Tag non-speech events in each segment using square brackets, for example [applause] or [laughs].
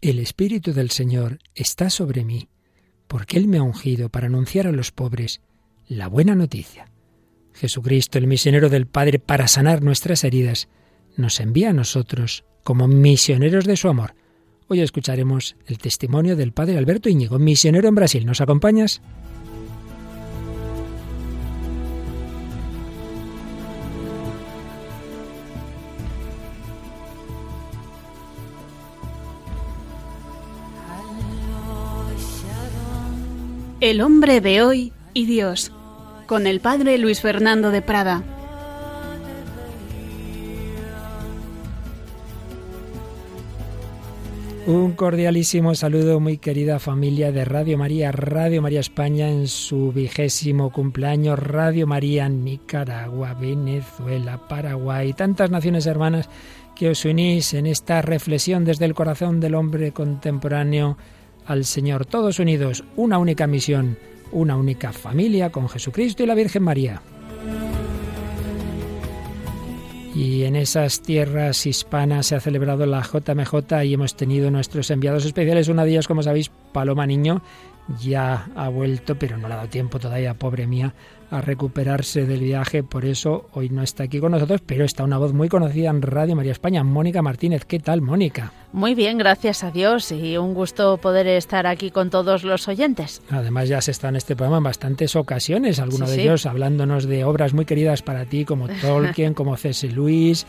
El Espíritu del Señor está sobre mí, porque Él me ha ungido para anunciar a los pobres la buena noticia. Jesucristo, el misionero del Padre, para sanar nuestras heridas, nos envía a nosotros como misioneros de su amor. Hoy escucharemos el testimonio del Padre Alberto Íñigo, misionero en Brasil. ¿Nos acompañas? El hombre de hoy y Dios, con el padre Luis Fernando de Prada. Un cordialísimo saludo, muy querida familia de Radio María, Radio María España en su vigésimo cumpleaños, Radio María Nicaragua, Venezuela, Paraguay, tantas naciones hermanas que os unís en esta reflexión desde el corazón del hombre contemporáneo al Señor, todos unidos, una única misión, una única familia con Jesucristo y la Virgen María. Y en esas tierras hispanas se ha celebrado la JMJ y hemos tenido nuestros enviados especiales. Una de ellas, como sabéis, Paloma Niño, ya ha vuelto, pero no le ha dado tiempo todavía, pobre mía, a recuperarse del viaje, por eso hoy no está aquí con nosotros, pero está una voz muy conocida en Radio María España, Mónica Martínez. ¿Qué tal, Mónica? Muy bien, gracias a Dios y un gusto poder estar aquí con todos los oyentes. Además ya se está en este programa en bastantes ocasiones, algunos de ellos hablándonos de obras muy queridas para ti como [laughs] Tolkien, como C.S. Luis.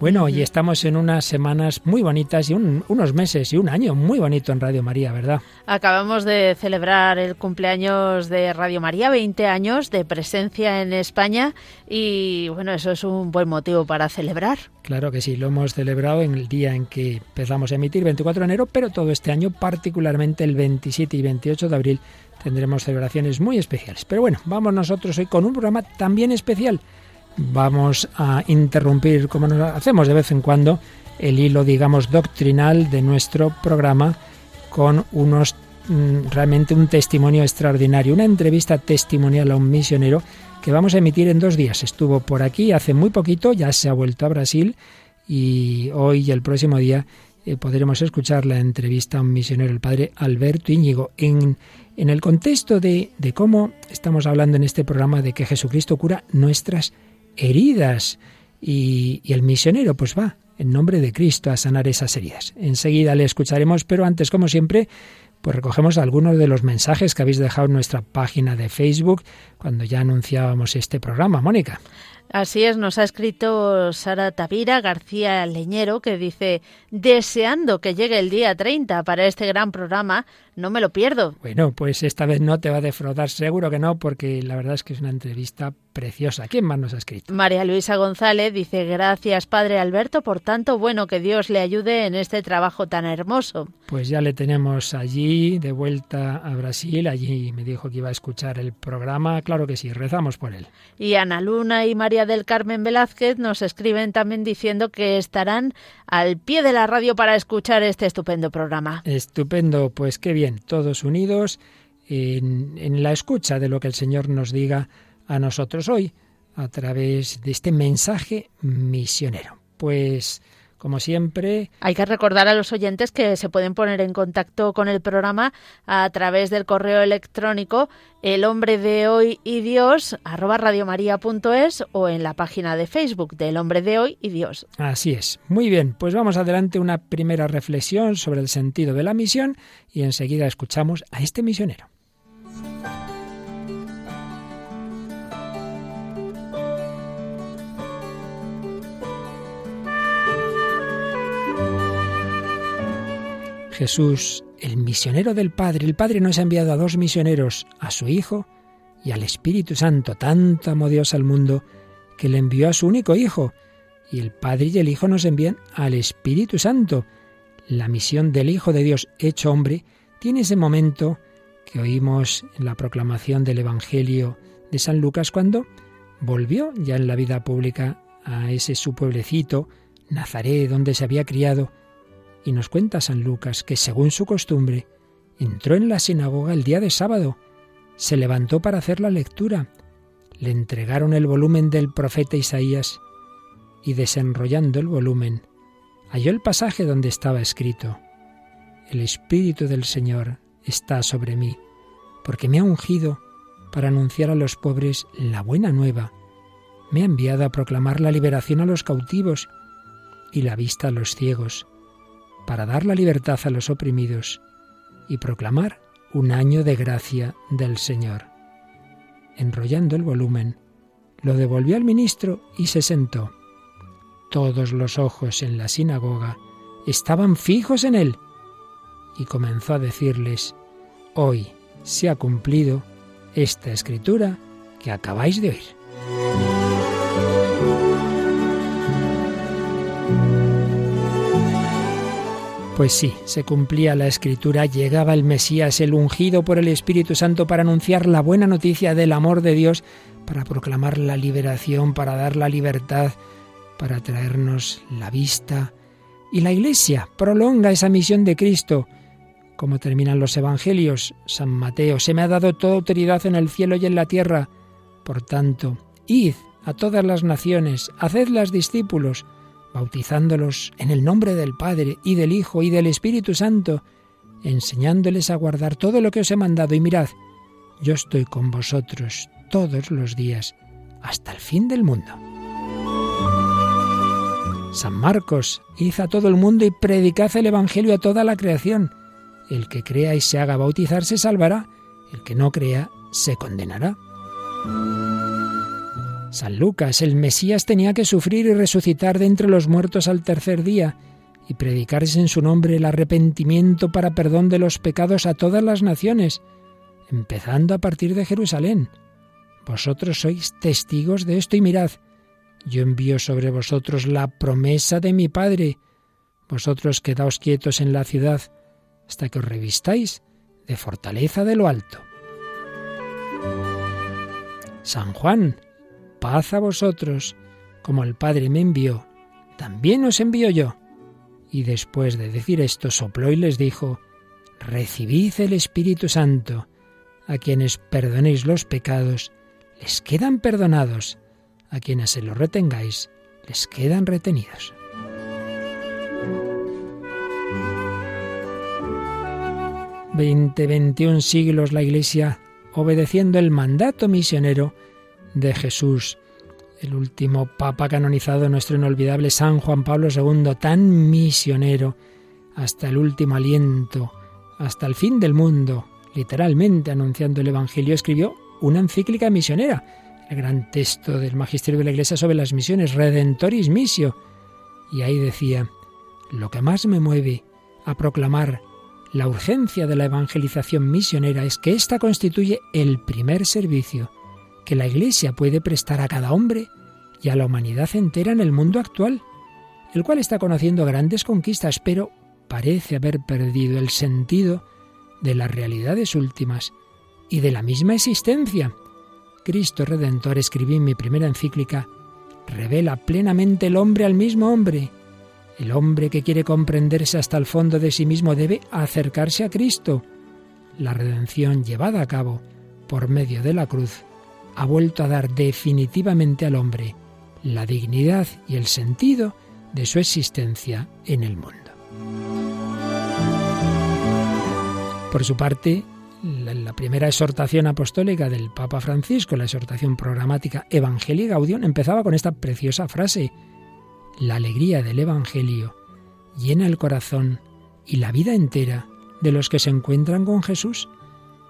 Bueno, y estamos en unas semanas muy bonitas y unos meses y un año muy bonito en Radio María, ¿verdad? Acabamos de celebrar el cumpleaños de Radio María, 20 años de presencia en España y bueno, eso es un buen motivo para celebrar. Claro que sí, lo hemos celebrado en el día en que empezamos a emitir, 24 de enero, pero todo este año, particularmente el 27 y 28 de abril, tendremos celebraciones muy especiales. Pero bueno, vamos nosotros hoy con un programa también especial. Vamos a interrumpir, como nos hacemos de vez en cuando, el hilo, digamos, doctrinal de nuestro programa con unos realmente un testimonio extraordinario, una entrevista testimonial a un misionero que vamos a emitir en dos días. Estuvo por aquí hace muy poquito, ya se ha vuelto a Brasil y hoy y el próximo día eh, podremos escuchar la entrevista a un misionero, el padre Alberto Íñigo, en, en el contexto de, de cómo estamos hablando en este programa de que Jesucristo cura nuestras heridas y, y el misionero pues va en nombre de Cristo a sanar esas heridas. Enseguida le escucharemos, pero antes, como siempre, pues recogemos algunos de los mensajes que habéis dejado en nuestra página de Facebook cuando ya anunciábamos este programa. Mónica. Así es, nos ha escrito Sara Tavira García Leñero que dice, deseando que llegue el día 30 para este gran programa, no me lo pierdo. Bueno, pues esta vez no te va a defraudar, seguro que no, porque la verdad es que es una entrevista preciosa. ¿Quién más nos ha escrito? María Luisa González dice, gracias Padre Alberto por tanto bueno que Dios le ayude en este trabajo tan hermoso. Pues ya le tenemos allí, de vuelta a Brasil, allí me dijo que iba a escuchar el programa, claro que sí, rezamos por él. Y Ana Luna y María del Carmen Velázquez nos escriben también diciendo que estarán al pie de la radio para escuchar este estupendo programa. Estupendo, pues qué bien, todos unidos en, en la escucha de lo que el Señor nos diga a nosotros hoy a través de este mensaje misionero. Pues como siempre. Hay que recordar a los oyentes que se pueden poner en contacto con el programa a través del correo electrónico el hombre de hoy y Dios arroba radiomaria.es o en la página de Facebook del hombre de hoy y Dios. Así es. Muy bien, pues vamos adelante una primera reflexión sobre el sentido de la misión y enseguida escuchamos a este misionero. Jesús, el misionero del Padre. El Padre nos ha enviado a dos misioneros, a su Hijo y al Espíritu Santo. Tanto amó Dios al mundo que le envió a su único Hijo. Y el Padre y el Hijo nos envían al Espíritu Santo. La misión del Hijo de Dios hecho hombre tiene ese momento que oímos en la proclamación del Evangelio de San Lucas cuando volvió ya en la vida pública a ese su pueblecito, Nazaret, donde se había criado, y nos cuenta San Lucas que, según su costumbre, entró en la sinagoga el día de sábado, se levantó para hacer la lectura, le entregaron el volumen del profeta Isaías y desenrollando el volumen, halló el pasaje donde estaba escrito, el Espíritu del Señor está sobre mí, porque me ha ungido para anunciar a los pobres la buena nueva. Me ha enviado a proclamar la liberación a los cautivos y la vista a los ciegos, para dar la libertad a los oprimidos y proclamar un año de gracia del Señor. Enrollando el volumen, lo devolvió al ministro y se sentó. Todos los ojos en la sinagoga estaban fijos en él y comenzó a decirles, hoy se ha cumplido esta escritura que acabáis de oír. Pues sí, se cumplía la escritura, llegaba el Mesías, el ungido por el Espíritu Santo para anunciar la buena noticia del amor de Dios, para proclamar la liberación, para dar la libertad, para traernos la vista. Y la Iglesia prolonga esa misión de Cristo. Como terminan los Evangelios, San Mateo, se me ha dado toda autoridad en el cielo y en la tierra. Por tanto, id a todas las naciones, hacedlas discípulos, bautizándolos en el nombre del Padre y del Hijo y del Espíritu Santo, enseñándoles a guardar todo lo que os he mandado. Y mirad, yo estoy con vosotros todos los días, hasta el fin del mundo. San Marcos, id a todo el mundo y predicad el Evangelio a toda la creación. El que crea y se haga bautizar se salvará, el que no crea se condenará. San Lucas, el Mesías tenía que sufrir y resucitar de entre los muertos al tercer día y predicarse en su nombre el arrepentimiento para perdón de los pecados a todas las naciones, empezando a partir de Jerusalén. Vosotros sois testigos de esto y mirad, yo envío sobre vosotros la promesa de mi Padre. Vosotros quedaos quietos en la ciudad hasta que os revistáis de fortaleza de lo alto. San Juan, paz a vosotros, como el Padre me envió, también os envío yo. Y después de decir esto, sopló y les dijo, Recibid el Espíritu Santo, a quienes perdonéis los pecados, les quedan perdonados, a quienes se los retengáis, les quedan retenidos. Veinte, veintiún siglos la Iglesia obedeciendo el mandato misionero de Jesús, el último papa canonizado, nuestro inolvidable San Juan Pablo II, tan misionero, hasta el último aliento, hasta el fin del mundo, literalmente anunciando el Evangelio, escribió una encíclica misionera, el gran texto del Magisterio de la Iglesia sobre las misiones, Redentoris Missio. Y ahí decía, lo que más me mueve a proclamar la urgencia de la evangelización misionera es que ésta constituye el primer servicio que la Iglesia puede prestar a cada hombre y a la humanidad entera en el mundo actual, el cual está conociendo grandes conquistas, pero parece haber perdido el sentido de las realidades últimas y de la misma existencia. Cristo Redentor, escribí en mi primera encíclica, revela plenamente el hombre al mismo hombre. El hombre que quiere comprenderse hasta el fondo de sí mismo debe acercarse a Cristo. La redención llevada a cabo por medio de la cruz ha vuelto a dar definitivamente al hombre la dignidad y el sentido de su existencia en el mundo. Por su parte, la, primera exhortación apostólica del Papa Francisco, la exhortación programática Evangelii Gaudium, empezaba con esta preciosa frase: La alegría del Evangelio llena el corazón y la vida entera de los que se encuentran con Jesús,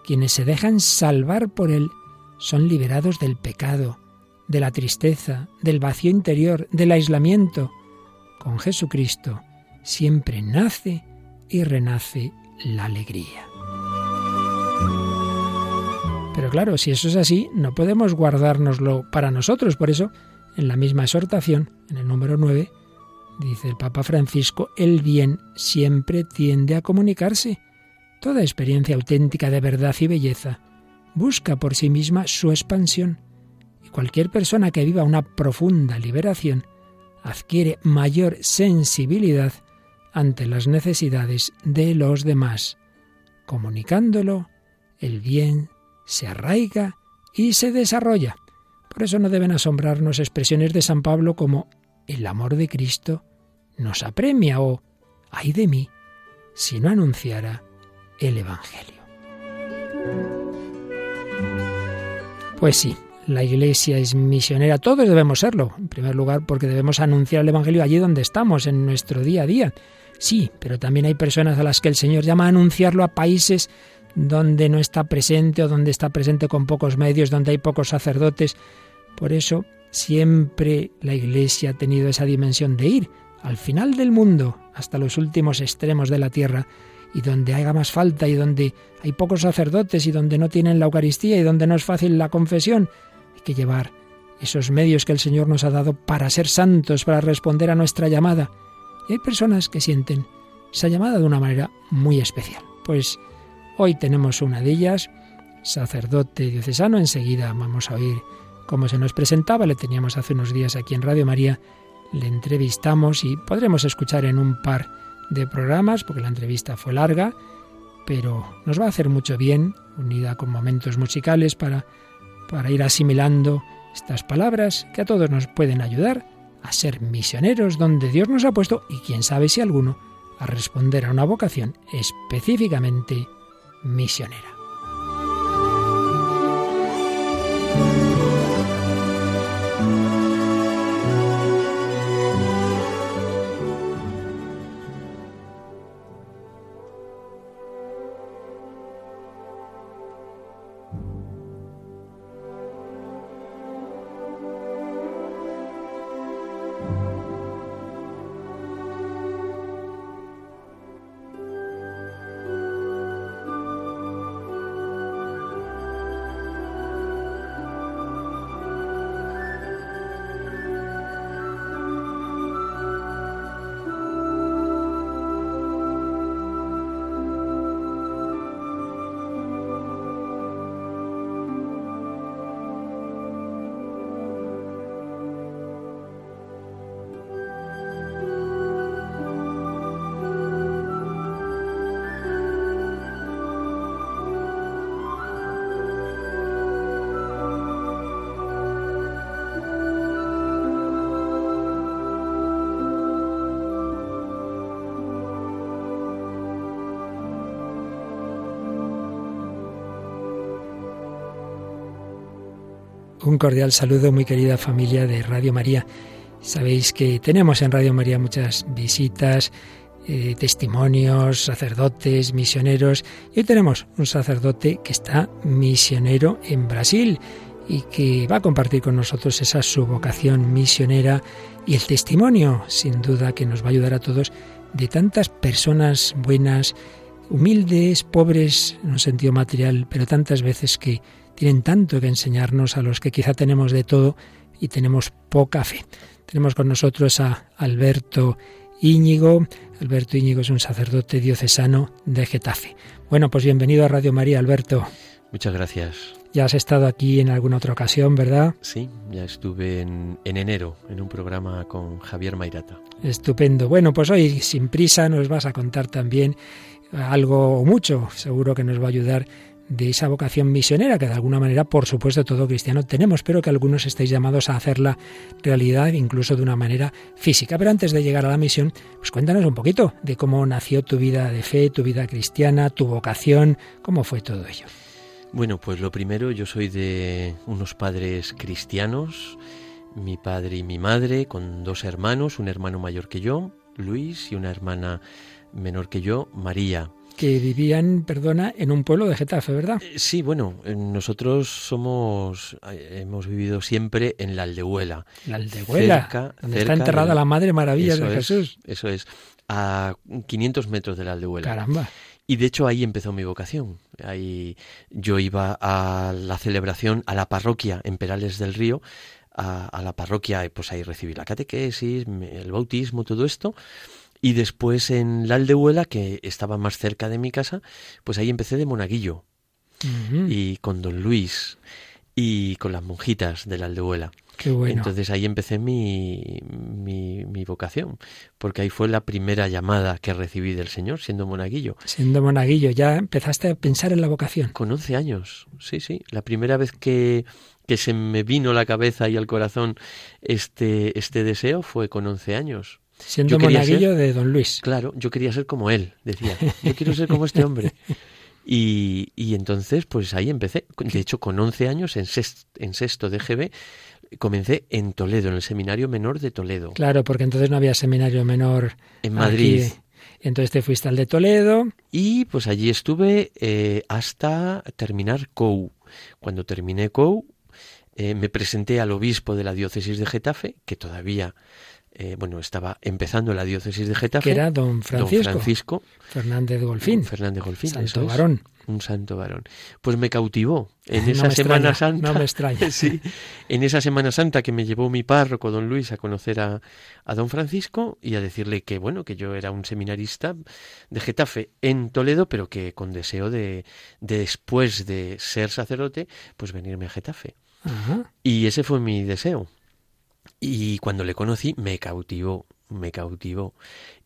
quienes se dejan salvar por él son liberados del pecado, de la tristeza, del vacío interior, del aislamiento. Con Jesucristo siempre nace y renace la alegría. Pero claro, si eso es así, no podemos guardárnoslo para nosotros. Por eso, en la misma exhortación, en el número 9, dice el Papa Francisco, el bien siempre tiende a comunicarse. Toda experiencia auténtica de verdad y belleza busca por sí misma su expansión. Y cualquier persona que viva una profunda liberación adquiere mayor sensibilidad ante las necesidades de los demás. Comunicándolo, el bien se arraiga y se desarrolla. Por eso no deben asombrarnos expresiones de San Pablo como el amor de Cristo nos apremia o ay de mí si no anunciara el Evangelio. Pues sí, la Iglesia es misionera, todos debemos serlo, en primer lugar porque debemos anunciar el Evangelio allí donde estamos, en nuestro día a día. Sí, pero también hay personas a las que el Señor llama a anunciarlo a países donde no está presente o donde está presente con pocos medios, donde hay pocos sacerdotes. Por eso siempre la Iglesia ha tenido esa dimensión de ir al final del mundo, hasta los últimos extremos de la tierra, y donde haga más falta y donde hay pocos sacerdotes y donde no tienen la Eucaristía y donde no es fácil la confesión, hay que llevar esos medios que el Señor nos ha dado para ser santos, para responder a nuestra llamada. Y hay personas que sienten esa llamada de una manera muy especial. Pues hoy tenemos una de ellas, sacerdote diocesano, enseguida vamos a oír cómo se nos presentaba, le teníamos hace unos días aquí en Radio María, le entrevistamos y podremos escuchar en un par de programas, porque la entrevista fue larga, pero nos va a hacer mucho bien, unida con momentos musicales para, para ir asimilando estas palabras que a todos nos pueden ayudar a ser misioneros donde Dios nos ha puesto y quién sabe si alguno a responder a una vocación específicamente misionera. Un cordial saludo, muy querida familia de Radio María. Sabéis que tenemos en Radio María muchas visitas, eh, testimonios, sacerdotes, misioneros. Y hoy tenemos un sacerdote que está misionero en Brasil y que va a compartir con nosotros esa su vocación misionera y el testimonio, sin duda, que nos va a ayudar a todos de tantas personas buenas, humildes, pobres en un sentido material, pero tantas veces que tienen tanto que enseñarnos a los que quizá tenemos de todo y tenemos poca fe. Tenemos con nosotros a Alberto Íñigo. Alberto Íñigo es un sacerdote diocesano de Getafe. Bueno, pues bienvenido a Radio María, Alberto. Muchas gracias. Ya has estado aquí en alguna otra ocasión, ¿verdad? Sí, ya estuve en, en, enero en un programa con Javier Mairata. Estupendo. Bueno, pues hoy sin prisa nos vas a contar también algo o mucho, seguro que nos va a ayudar de esa vocación misionera que de alguna manera, por supuesto, todo cristiano tenemos, pero que algunos estáis llamados a hacerla realidad incluso de una manera física. Pero antes de llegar a la misión, pues cuéntanos un poquito de cómo nació tu vida de fe, tu vida cristiana, tu vocación, cómo fue todo ello. Bueno, pues lo primero, yo soy de unos padres cristianos, mi padre y mi madre, con dos hermanos, un hermano mayor que yo, Luis, y una hermana menor que yo, María que vivían, perdona, en un pueblo de Getafe, ¿verdad? Eh, sí, bueno, eh, nosotros somos, eh, hemos vivido siempre en la Aldehuela. La Aldehuela, donde está enterrada la Madre Maravilla de Jesús. Eso es, a 500 metros de la Aldehuela. Caramba. Y de hecho ahí empezó mi vocación. Ahí yo iba a la celebración, a la parroquia en Perales del Río, a, a la parroquia, pues ahí recibí la catequesis, el bautismo, todo esto. Y después en la Aldehuela, que estaba más cerca de mi casa, pues ahí empecé de monaguillo. Y con don Luis y con las monjitas de la Aldehuela. Qué bueno. Entonces ahí empecé mi, mi, mi, vocación, porque ahí fue la primera llamada que recibí del Señor, siendo monaguillo. Siendo monaguillo, ya empezaste a pensar en la vocación. Con 11 años, sí, sí. La primera vez que, que se me vino a la cabeza y al corazón este, este deseo fue con 11 años. Siendo monaguillo de don Luis. Claro, yo quería ser como él, decía. Yo quiero ser como este hombre. [laughs] Y, y entonces, pues ahí empecé. De hecho, con 11 años, en sexto, en sexto de GB, comencé en Toledo, en el Seminario Menor de Toledo. Claro, porque entonces no había seminario menor en Madrid. Aquí. Entonces te fuiste al de Toledo. Y pues allí estuve eh, hasta terminar COU. Cuando terminé COU, eh, me presenté al obispo de la diócesis de Getafe, que todavía eh, bueno, estaba empezando la diócesis de Getafe. Que era don Francisco. Don Francisco Fernández Golfín. Fernández Golfín, Santo es. varón. Un santo varón. Pues me cautivó en No esa me Semana extraña, Santa. no me extraña. [laughs] sí, en esa Semana Santa que me llevó mi párroco, don Luis, a conocer a, a don Francisco y a decirle que, bueno, que yo era un seminarista de Getafe en Toledo, pero que con deseo de, de después de ser sacerdote, pues venirme a Getafe. Ajá. Y ese fue mi deseo. Y cuando le conocí, me cautivó, me cautivó.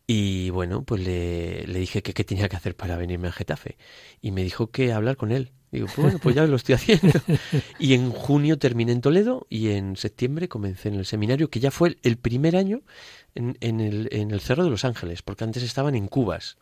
Y bueno, pues le, le dije que qué tenía que hacer para venirme a Getafe. Y me dijo que hablar con él. Digo, pues bueno, pues ya lo estoy [laughs] haciendo. Y en junio terminé en Toledo y en septiembre comencé en el seminario, que ya fue el, primer año en, en, el, en el Cerro de los Ángeles, porque antes estaban en Cubas.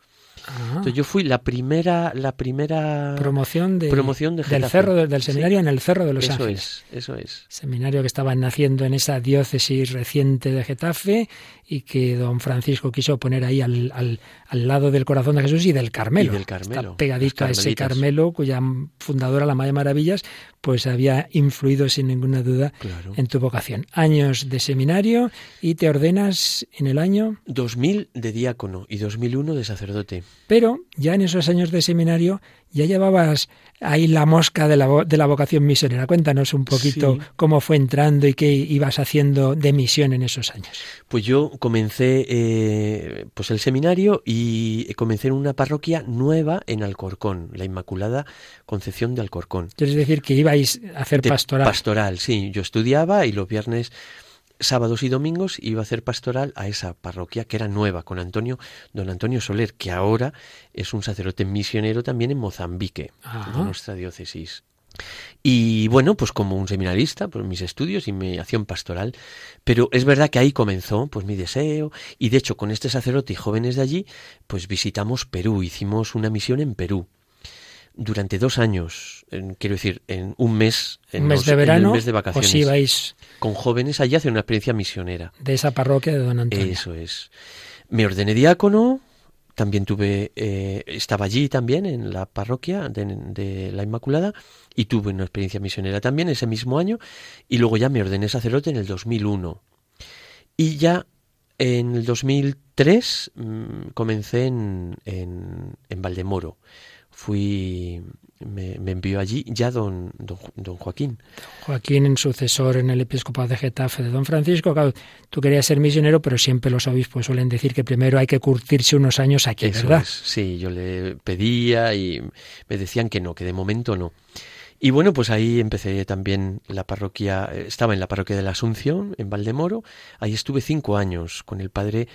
Entonces yo fui la primera, la primera promoción, de, promoción de del cerro de- del Sí. seminario en el Cerro de los Eso Ángeles. es, eso es. Seminario que estaba naciendo en esa diócesis reciente de Getafe y que don Francisco quiso poner ahí al, al, al lado del corazón de Jesús y del Carmelo. Y del Carmelo, Está pegadito a ese. Carmelo cuya fundadora, la Madre Maravillas, pues había influido sin ninguna duda Claro. en tu vocación. Años de seminario y te ordenas en el año 2000 de diácono y 2001 de sacerdote. Pero ya en esos años de seminario ya llevabas ahí la mosca de la, de la vocación misionera. Cuéntanos un poquito Sí. cómo fue entrando y qué ibas haciendo de misión en esos años. Pues yo comencé eh, pues el seminario y comencé en una parroquia nueva en Alcorcón, la Inmaculada Concepción de Alcorcón. Quieres decir que ibais a hacer De pastoral. Pastoral, sí. Yo estudiaba y los viernes, sábados y domingos iba a hacer pastoral a esa parroquia que era nueva con Antonio, don Antonio Soler, que ahora es un sacerdote misionero también en Mozambique, Ajá. de nuestra diócesis. Y bueno, pues como un seminarista, pues mis estudios y mi acción pastoral. Pero es verdad que ahí comenzó pues mi deseo. Y de hecho, con este sacerdote y jóvenes de allí, pues visitamos Perú, hicimos una misión en Perú. Durante dos años, en- quiero decir, en un mes, en un mes los- de en el verano, mes de vacaciones, os ibais con jóvenes allí hacer una experiencia misionera. de esa parroquia de don Antonio. Eso es. Me ordené diácono, también tuve, eh, estaba allí también en la parroquia de, de la Inmaculada y tuve una experiencia misionera también ese mismo año y luego ya me ordené sacerdote en el 2001. Y ya en el 2003 mm, comencé en, en, en Valdemoro. Fui, me, me envió allí ya don, don, don Joaquín. Joaquín, en sucesor en el episcopado de Getafe de don Francisco. Claro, tú querías ser misionero, pero siempre los obispos suelen decir que primero hay que curtirse unos años aquí, Eso ¿verdad? es, sí, yo le pedía y me decían que no, que de momento no. Y bueno, pues ahí empecé también la parroquia, eh, estaba en la parroquia de la Asunción, en Valdemoro, ahí estuve cinco años con el padre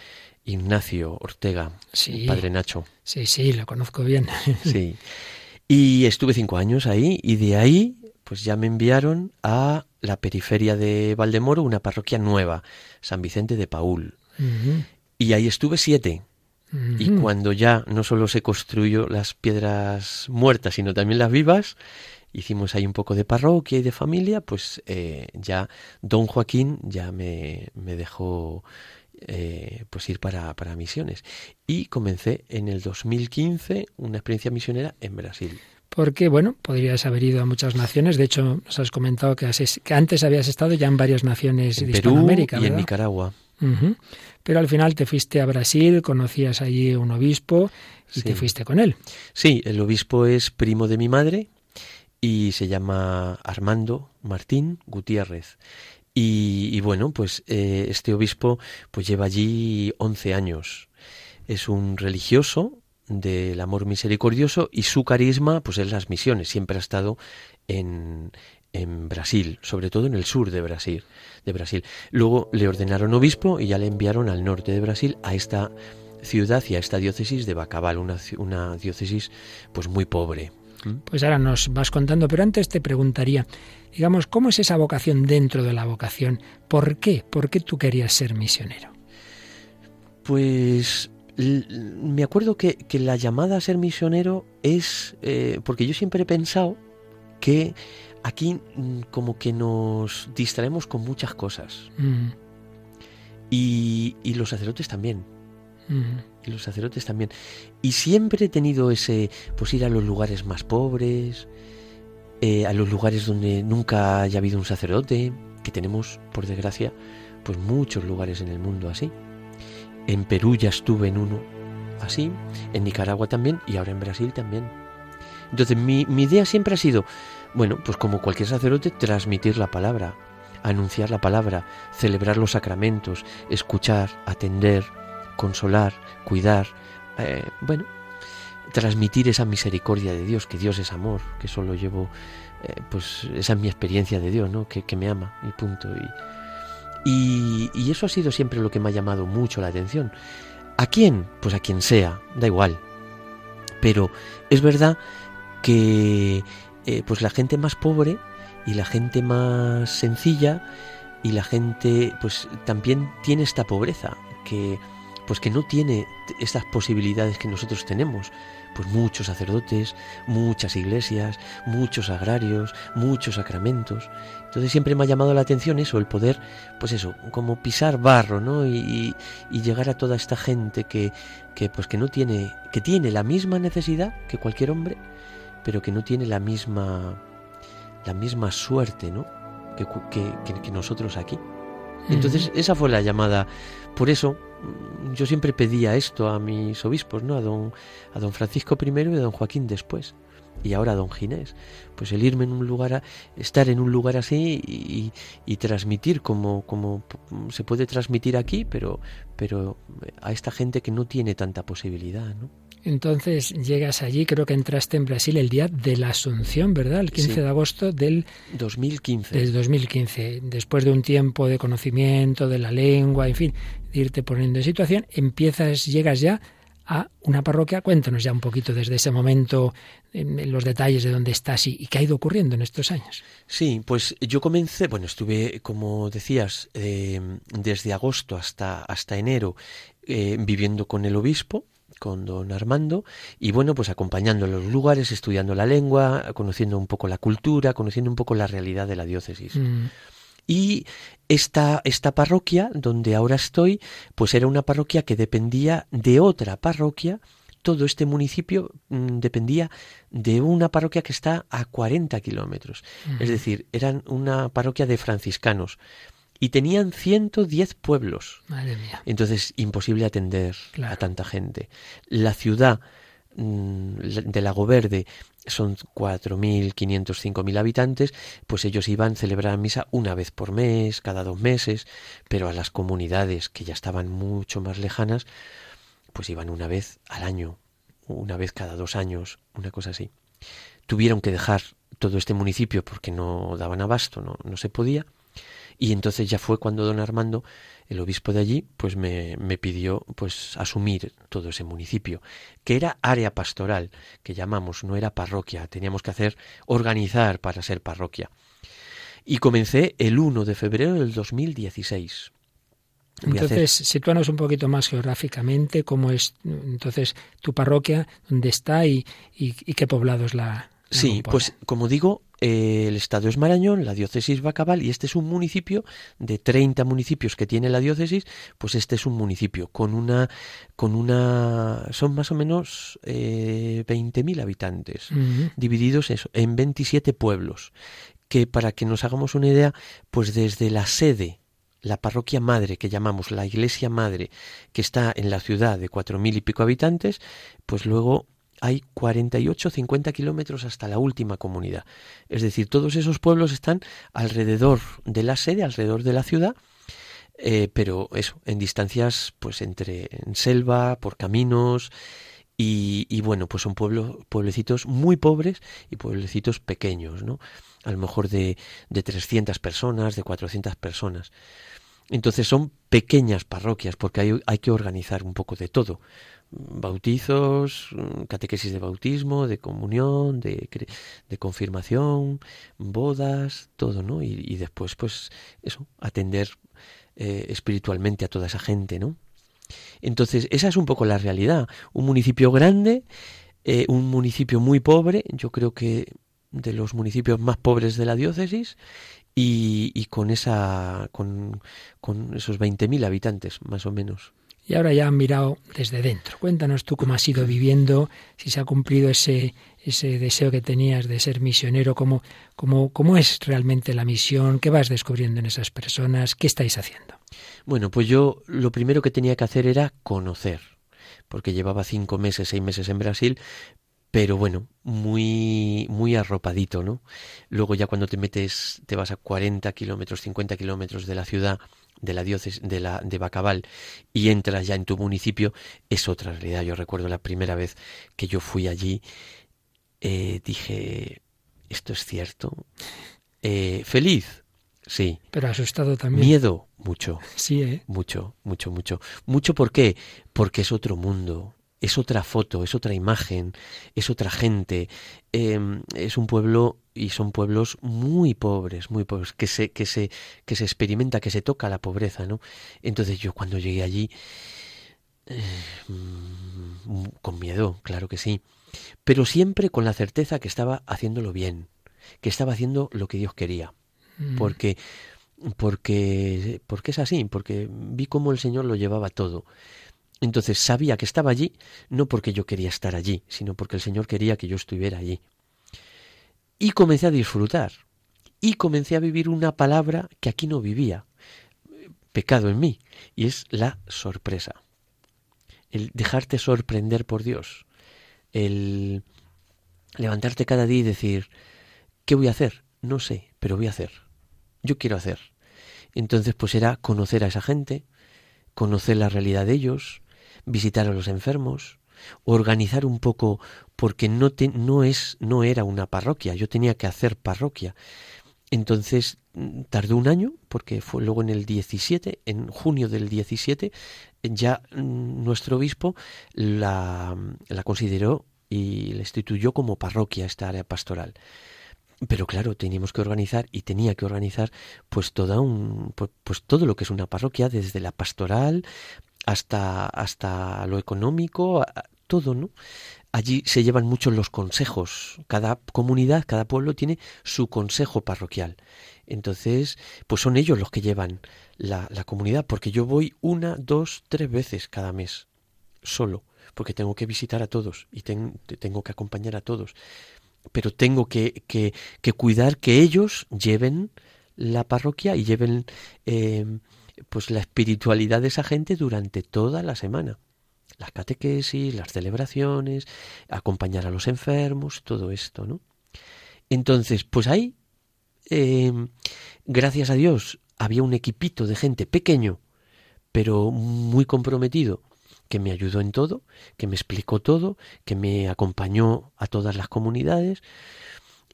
Ignacio Ortega, Sí. padre Nacho, Sí, sí, lo conozco bien. [laughs] sí. Y estuve cinco años ahí y de ahí pues ya me enviaron a la periferia de Valdemoro, una parroquia nueva, San Vicente de Paul. Y ahí estuve siete. Y cuando ya no solo se construyó las piedras muertas, sino también las vivas, hicimos ahí un poco de parroquia y de familia, pues eh, ya don Joaquín ya me, me dejó eh, pues ir para, para misiones. Y comencé en el 2015 una experiencia misionera en Brasil. Porque, bueno, podrías haber ido a muchas naciones. De hecho, nos has comentado que, has- que antes habías estado ya en varias naciones En de Perú Hispanoamérica, y en. Nicaragua. Pero al final te fuiste a Brasil, conocías allí un obispo y Sí. te fuiste con él. Sí, el obispo es primo de mi madre y se llama Armando Martín Gutiérrez. Y, y bueno, pues eh, este obispo pues lleva allí 11 años. Es un religioso del amor misericordioso y su carisma pues es las misiones. Siempre ha estado en, en Brasil, sobre todo en el sur de Brasil, de Brasil. Luego le ordenaron obispo y ya le enviaron al norte de Brasil a esta ciudad y a esta diócesis de Bacabal, una, una diócesis pues muy pobre. Pues ahora nos vas contando, pero antes te preguntaría, digamos, ¿cómo es esa vocación dentro de la vocación? ¿Por qué? ¿Por qué tú querías ser misionero? Pues me acuerdo que, la llamada a ser misionero es, eh, porque yo siempre he pensado que aquí mm, como que nos distraemos con muchas cosas. Mm. Y, los sacerdotes también. Y los sacerdotes también. Y siempre he tenido ese, pues ir a los lugares más pobres, eh, a los lugares donde nunca haya habido un sacerdote, que tenemos, por desgracia, pues muchos lugares en el mundo así. En Perú ya estuve en uno así, en Nicaragua también y ahora en Brasil también. Entonces mi, idea siempre ha sido, bueno, pues como cualquier sacerdote, transmitir la palabra, anunciar la palabra, celebrar los sacramentos, escuchar, atender, consolar, cuidar, eh, bueno, transmitir esa misericordia de Dios, que Dios es amor, que solo llevo, eh, pues esa es mi experiencia de Dios, ¿no? Que, que me ama y punto. Y, y, eso ha sido siempre lo que me ha llamado mucho la atención. ¿A quién? Pues a quien sea, da igual. Pero es verdad que eh, pues la gente más pobre y la gente más sencilla y la gente pues también tiene esta pobreza que pues que no tiene estas posibilidades que nosotros tenemos pues muchos sacerdotes, muchas iglesias, muchos agrarios, muchos sacramentos. Entonces siempre me ha llamado la atención eso, el poder, pues eso, como pisar barro, ¿no? Y, llegar a toda esta gente que, que, pues que no tiene, que tiene la misma necesidad que cualquier hombre, pero que no tiene la misma, la misma suerte, ¿no? Que, que, que nosotros aquí. Entonces esa fue la llamada. Por eso yo siempre pedía esto a mis obispos, ¿no? A don, a don Francisco primero y a don Joaquín después. Y ahora a don Ginés. Pues el irme en un lugar, a, estar en un lugar así y, y, transmitir como, como se puede transmitir aquí, pero, pero a esta gente que no tiene tanta posibilidad, ¿no? Entonces llegas allí, creo que entraste en Brasil el día de la Asunción, ¿verdad? El 15 de agosto del 2015. Del 2015. Después de un tiempo de conocimiento de la lengua, en fin, de irte poniendo en situación, empiezas, llegas ya a una parroquia. Cuéntanos ya un poquito desde ese momento en los detalles de dónde estás y, qué ha ido ocurriendo en estos años. Sí, pues yo comencé, bueno, estuve, como decías, eh, desde agosto hasta, hasta enero eh, viviendo con el obispo con don Armando y bueno, pues acompañando en los lugares, estudiando la lengua, conociendo un poco la cultura, conociendo un poco la realidad de la diócesis. Mm. Y esta, esta parroquia donde ahora estoy, pues era una parroquia que dependía de otra parroquia. Todo este municipio mm, dependía de una parroquia que está a 40 kilómetros. Es decir, eran una parroquia de franciscanos y tenían 110 pueblos. Madre mía. Entonces, imposible atender a tanta gente. La ciudad mm, de Lago Verde son 4.500, 5.000 habitantes, pues ellos iban a celebrar misa una vez por mes, cada dos meses, pero a las comunidades que ya estaban mucho más lejanas, pues iban una vez al año, una vez cada dos años, una cosa así. Tuvieron que dejar todo este municipio porque no daban abasto, no, no se podía, y entonces ya fue cuando don Armando, el obispo de allí, pues me, me pidió pues asumir todo ese municipio, que era área pastoral, que llamamos, no era parroquia, teníamos que hacer, organizar para ser parroquia. Y comencé el 1 de febrero del 2016. entonces, sitúanos un poquito más geográficamente, cómo es entonces tu parroquia, dónde está y, y, qué poblados la, Sí, pues como digo, el estado es Marañón, la diócesis va cabal y este es un municipio de 30 municipios que tiene la diócesis, pues este es un municipio con una, con una, son más o menos eh, 20.000 habitantes, divididos en 27 pueblos, que para que nos hagamos una idea, pues desde la sede la parroquia madre que llamamos la iglesia madre que está en la ciudad de cuatro mil y pico habitantes, pues luego hay 48, 50 kilómetros hasta la última comunidad. Es decir, todos esos pueblos están alrededor de la sede, alrededor de la ciudad, eh, pero eso, en distancias, pues entre en selva, por caminos, y, bueno, pues son pueblos, pueblecitos muy pobres y pueblecitos pequeños, ¿no? A lo mejor de, de 300 personas, de 400 personas. Entonces son pequeñas parroquias porque hay, hay que organizar un poco de todo bautizos, catequesis de bautismo, de comunión, de, de confirmación, bodas, todo, ¿no? Y, después, pues, eso, atender eh, espiritualmente a toda esa gente, ¿no? Entonces, esa es un poco la realidad. Un municipio grande, eh, un municipio muy pobre, yo creo que de los municipios más pobres de la diócesis, y, y con, esa, con, con esos 20.000 habitantes, más o menos. Y ahora ya han mirado desde dentro. Cuéntanos tú cómo has ido viviendo, si se ha cumplido ese, ese deseo que tenías de ser misionero, cómo, cómo, cómo es realmente la misión, qué vas descubriendo en esas personas, qué estáis haciendo. Bueno, pues yo lo primero que tenía que hacer era conocer, porque llevaba cinco meses, seis meses en Brasil, pero bueno, muy, muy arropadito, ¿no? Luego ya cuando te metes, te vas a 40 kilómetros, 50 kilómetros de la ciudad, de la diócesis de la de Bacabal y entras ya en tu municipio es otra realidad. Yo recuerdo la primera vez que yo fui allí eh, dije esto es cierto. Eh, feliz, sí. Pero asustado también. Miedo, mucho. Sí, ¿eh? Mucho, mucho, mucho. Mucho, ¿por qué? Porque es otro mundo es otra foto, es otra imagen, es otra gente. Em, es un pueblo y son pueblos muy pobres, muy pobres, que se, que se, que se experimenta, que se toca la pobreza, ¿no? Entonces yo cuando llegué allí, eh, mm, con miedo, claro que sí, pero siempre con la certeza que estaba haciéndolo bien, que estaba haciendo lo que Dios quería, mm. porque porque porque es así, porque vi cómo el Señor lo llevaba todo. Entonces sabía que estaba allí no porque yo quería estar allí, sino porque el Señor quería que yo estuviera allí. Y comencé a disfrutar. Y comencé a vivir una palabra que aquí no vivía, pecado en mí, y es la sorpresa. El dejarte sorprender por Dios. El levantarte cada día y decir, ¿qué voy a hacer? No sé, pero voy a hacer. Yo quiero hacer. Entonces pues era conocer a esa gente, conocer la realidad de ellos, visitar a los enfermos, organizar un poco porque no te, no es no era una parroquia, yo tenía que hacer parroquia. Entonces mm, tardó un año porque fue luego en el 17, en junio del 17 ya mm, nuestro obispo la, la consideró y la instituyó como parroquia esta área pastoral pero claro teníamos que organizar y tenía que organizar pues toda un pues, pues, todo lo que es una parroquia desde la pastoral hasta, hasta lo económico, todo, ¿no? Allí se llevan mucho los consejos. Cada comunidad, cada pueblo tiene su consejo parroquial. Entonces, pues son ellos los que llevan la, la comunidad, porque yo voy una, dos, tres veces cada mes, solo, porque tengo que visitar a todos y tengo que acompañar a todos. Pero tengo que, que, que, cuidar que ellos lleven la parroquia y lleven eh, pues la espiritualidad de esa gente durante toda la semana. Las catequesis, las celebraciones, acompañar a los enfermos, todo esto, ¿no? Entonces, pues ahí, eh, gracias a Dios, había un equipito de gente pequeño, pero muy comprometido, que me ayudó en todo, que me explicó todo, que me acompañó a todas las comunidades.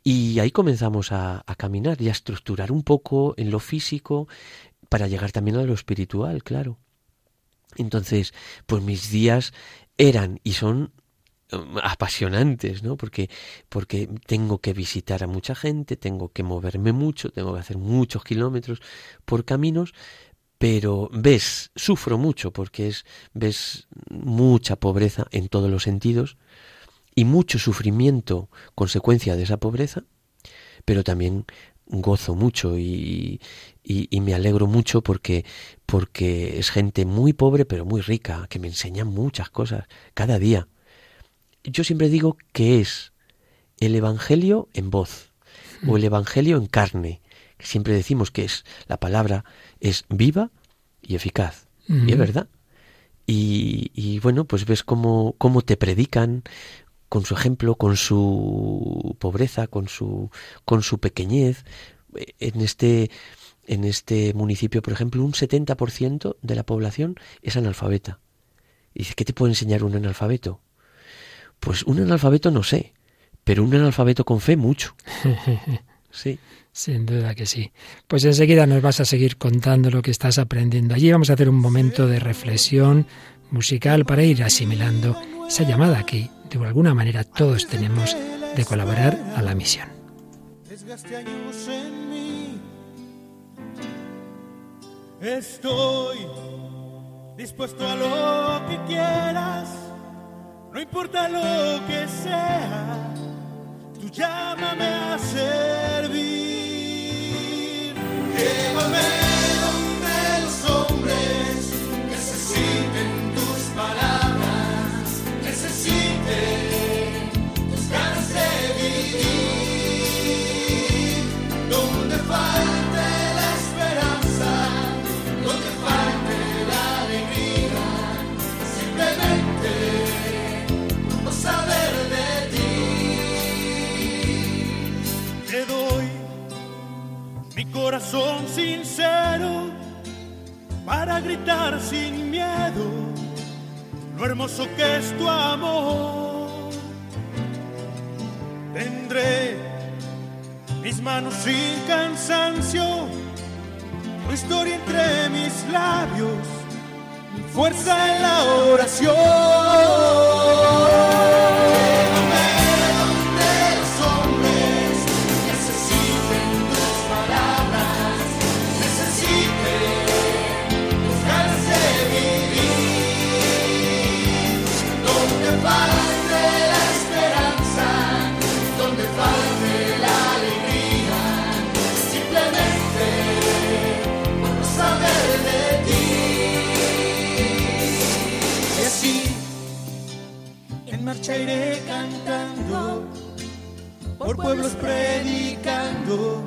Y ahí comenzamos a, caminar y a estructurar un poco en lo físico, para llegar también a lo espiritual, claro. Entonces, pues mis días eran y son um, apasionantes, ¿no? Porque porque tengo que visitar a mucha gente, tengo que moverme mucho, tengo que hacer muchos kilómetros por caminos, pero ves, sufro mucho porque es ves mucha pobreza en todos los sentidos y mucho sufrimiento consecuencia de esa pobreza, pero también gozo mucho y, y, me alegro mucho porque, porque es gente muy pobre pero muy rica, que me enseña muchas cosas cada día. Yo siempre digo que es el Evangelio en voz o el Evangelio en carne. Siempre decimos que es la palabra es viva y eficaz. Y es verdad. Y, y, bueno, pues ves cómo, cómo te predican con su ejemplo, con su pobreza, con su, con su pequeñez. En este, en este municipio, por ejemplo, un 70% de la población es analfabeta. Y dice, ¿qué te puede enseñar un analfabeto? Pues un analfabeto no sé, pero un analfabeto con fe mucho. [laughs] Sí. Sin duda que sí. Pues enseguida nos vas a seguir contando lo que estás aprendiendo. Allí vamos a hacer un momento de reflexión musical para ir asimilando esa llamada que de alguna manera todos tenemos de colaborar a la misión. en Estoy dispuesto a lo que quieras, no importa lo que sea, llámame a servir. Llévame. Corazón sincero para gritar sin miedo lo hermoso que es tu amor. Tendré mis manos sin cansancio, tu historia entre mis labios, fuerza en la oración. Iré cantando, por pueblos predicando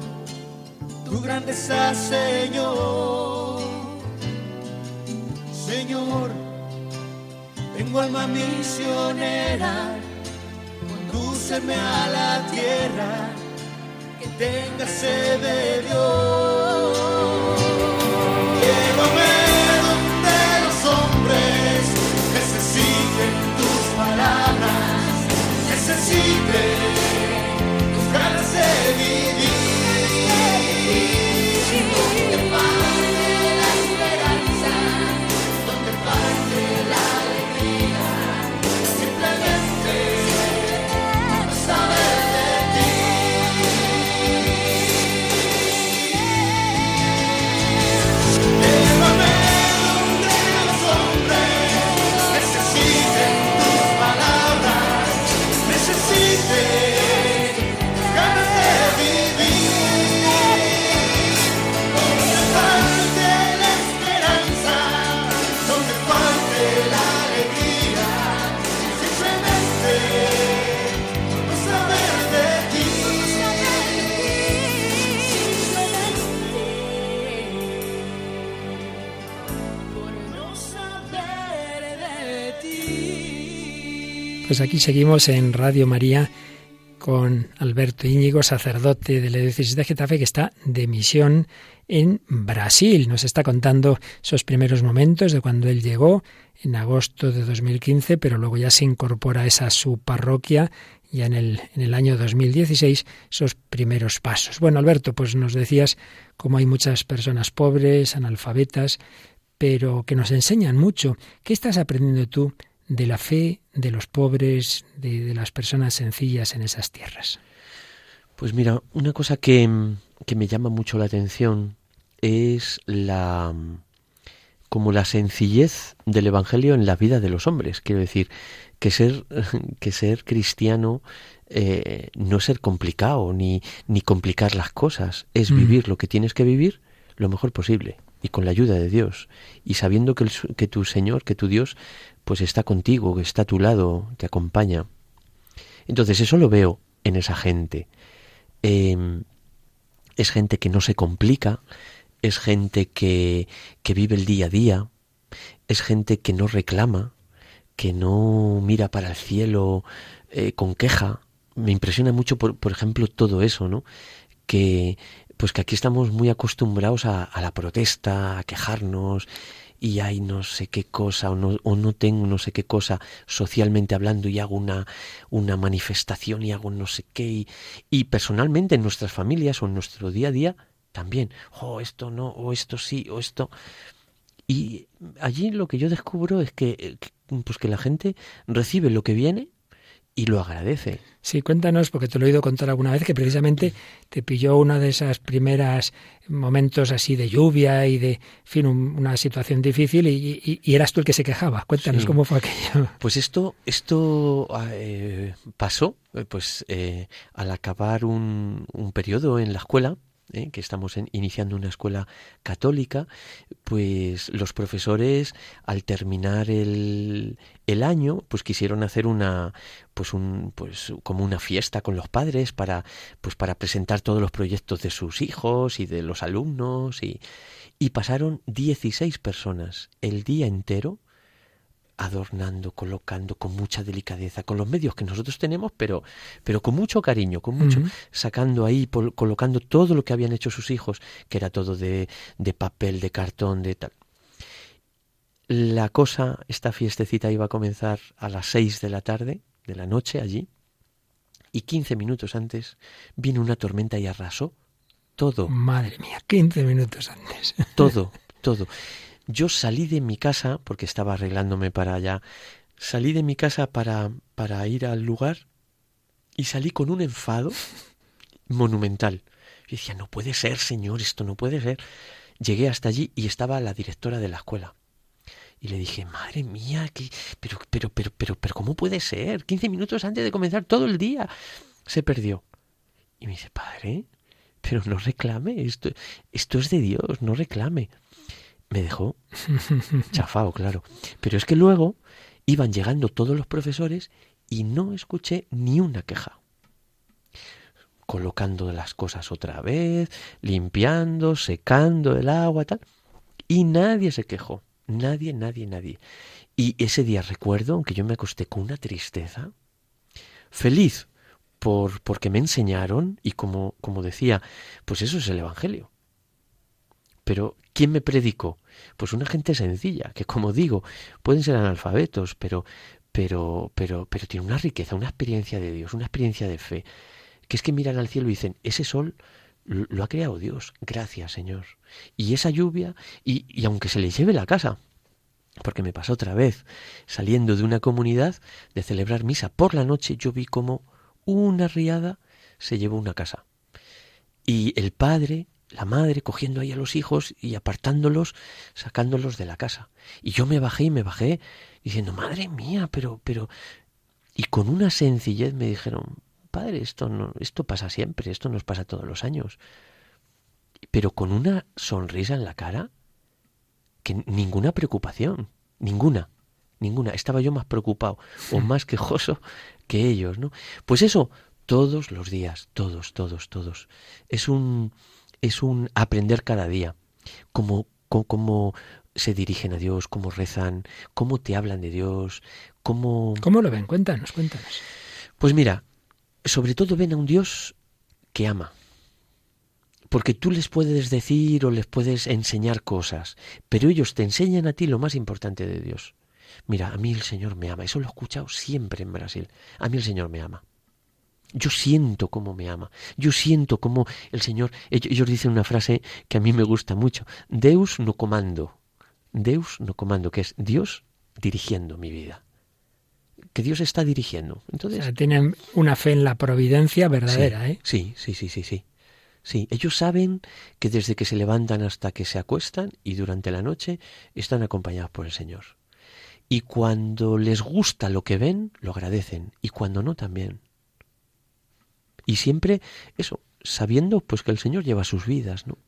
tu grandeza, Señor. Señor, tengo alma misionera, condúceme a la tierra, que tenga sed de Dios. Pues aquí seguimos en Radio María con Alberto Íñigo, sacerdote de la diócesis de Getafe, que está de misión en Brasil. Nos está contando esos primeros momentos de cuando él llegó en agosto de 2015, pero luego ya se incorpora a esa su parroquia ya en el, en el año 2016 esos primeros pasos. Bueno, Alberto, pues nos decías cómo hay muchas personas pobres, analfabetas, pero que nos enseñan mucho. ¿Qué estás aprendiendo tú de la fe de los pobres, de, las personas sencillas en esas tierras? Pues mira, una cosa que, me llama mucho la atención es la como la sencillez del evangelio en la vida de los hombres. Quiero decir que ser [laughs] que ser cristiano eh, no ser complicado ni ni complicar las cosas, es mm. vivir lo que tienes que vivir lo mejor posible y con la ayuda de Dios y sabiendo que, que tu Señor, que tu Dios pues está contigo, que está a tu lado, te acompaña. Entonces eso lo veo en esa gente. Em, es gente que no se complica, es gente que, que vive el día a día, es gente que no reclama, que no mira para el cielo eh, con queja. Me impresiona mucho, por, por, ejemplo, todo eso, ¿no? Que, pues que aquí estamos muy acostumbrados a, la protesta, a quejarnos, y hay no sé qué cosa o no, o no tengo no sé qué cosa socialmente hablando y hago una, una manifestación y hago no sé qué y, personalmente en nuestras familias o en nuestro día a día también, oh, esto no, o esto sí, o esto... Y allí lo que yo descubro es que, pues que la gente recibe lo que viene y lo agradece. Sí, cuéntanos, porque te lo he oído contar alguna vez, que precisamente te pilló una de esas primeras momentos así de lluvia y de, en fin, una situación difícil y, eras tú el que se quejaba. Cuéntanos cómo fue aquello. Pues esto, esto eh, pasó, eh, pues eh, al acabar un, un periodo en la escuela, ¿eh? que estamos iniciando una escuela católica, pues los profesores al terminar el, año, pues quisieron hacer una, pues un, pues como una fiesta con los padres para, pues para presentar todos los proyectos de sus hijos y de los alumnos y, y pasaron 16 personas el día entero adornando, colocando con mucha delicadeza, con los medios que nosotros tenemos, pero, pero con mucho cariño, con mucho, sacando ahí, colocando todo lo que habían hecho sus hijos, que era todo de, de papel, de cartón, de tal. La cosa, esta fiestecita iba a comenzar a las seis de la tarde, de la noche allí, y quince minutos antes vino una tormenta y arrasó todo. Madre mía, quince minutos antes. Todo, todo. Yo salí de mi casa, porque estaba arreglándome para allá, salí de mi casa para, para ir al lugar y salí con un enfado monumental. Yo decía, no puede ser, señor, esto no puede ser. Llegué hasta allí y estaba la directora de la escuela. Y le dije, madre mía, pero, pero, pero, pero, pero, ¿cómo puede ser? 15 minutos antes de comenzar todo el día. Se perdió. Y me dice, padre, pero no reclame, esto, esto es de Dios, no reclame me dejó [laughs] chafado, claro. Pero es que luego iban llegando todos los profesores y no escuché ni una queja. Colocando las cosas otra vez, limpiando, secando el agua, tal. Y nadie se quejó. Nadie, nadie, nadie. Y ese día recuerdo, aunque yo me acosté con una tristeza, feliz por, porque me enseñaron y como, como decía, pues eso es el Evangelio. Pero ¿quién me predicó? Pues una gente sencilla, que como digo, pueden ser analfabetos, pero pero pero pero tiene una riqueza, una experiencia de Dios, una experiencia de fe, que es que miran al cielo y dicen, ese sol lo ha creado Dios, gracias Señor. Y esa lluvia, y, y aunque se le lleve la casa, porque me pasó otra vez, saliendo de una comunidad de celebrar misa por la noche, yo vi como una riada se llevó una casa. Y el padre la madre cogiendo ahí a los hijos y apartándolos, sacándolos de la casa. Y yo me bajé y me bajé diciendo, madre mía, pero, pero... Y con una sencillez me dijeron, padre, esto, no, esto pasa siempre, esto nos pasa todos los años. Pero con una sonrisa en la cara, que ninguna preocupación, ninguna, ninguna. Estaba yo más preocupado o más quejoso que ellos, ¿no? Pues eso, todos los días, todos, todos, todos. Es un es un aprender cada día, cómo, cómo, se dirigen a Dios, cómo rezan, cómo te hablan de Dios, cómo... ¿Cómo lo ven? Cuéntanos, cuéntanos. Pues mira, sobre todo ven a un Dios que ama. Porque tú les puedes decir o les puedes enseñar cosas, pero ellos te enseñan a ti lo más importante de Dios. Mira, a mí el Señor me ama. Eso lo he escuchado siempre en Brasil. A mí el Señor me ama. Yo siento cómo me ama. Yo siento cómo el Señor. Ellos dicen una frase que a mí me gusta mucho. Deus no comando. Deus no comando, que es Dios dirigiendo mi vida. Que Dios está dirigiendo. Entonces. tienen una fe en la providencia verdadera, ¿eh? Sí, sí, sí, sí, sí. Sí, ellos saben que desde que se levantan hasta que se acuestan y durante la noche están acompañados por el Señor. Y cuando les gusta lo que ven, lo agradecen. Y cuando no, también. Y siempre eso, sabiendo pues que el Señor lleva sus vidas, ¿no?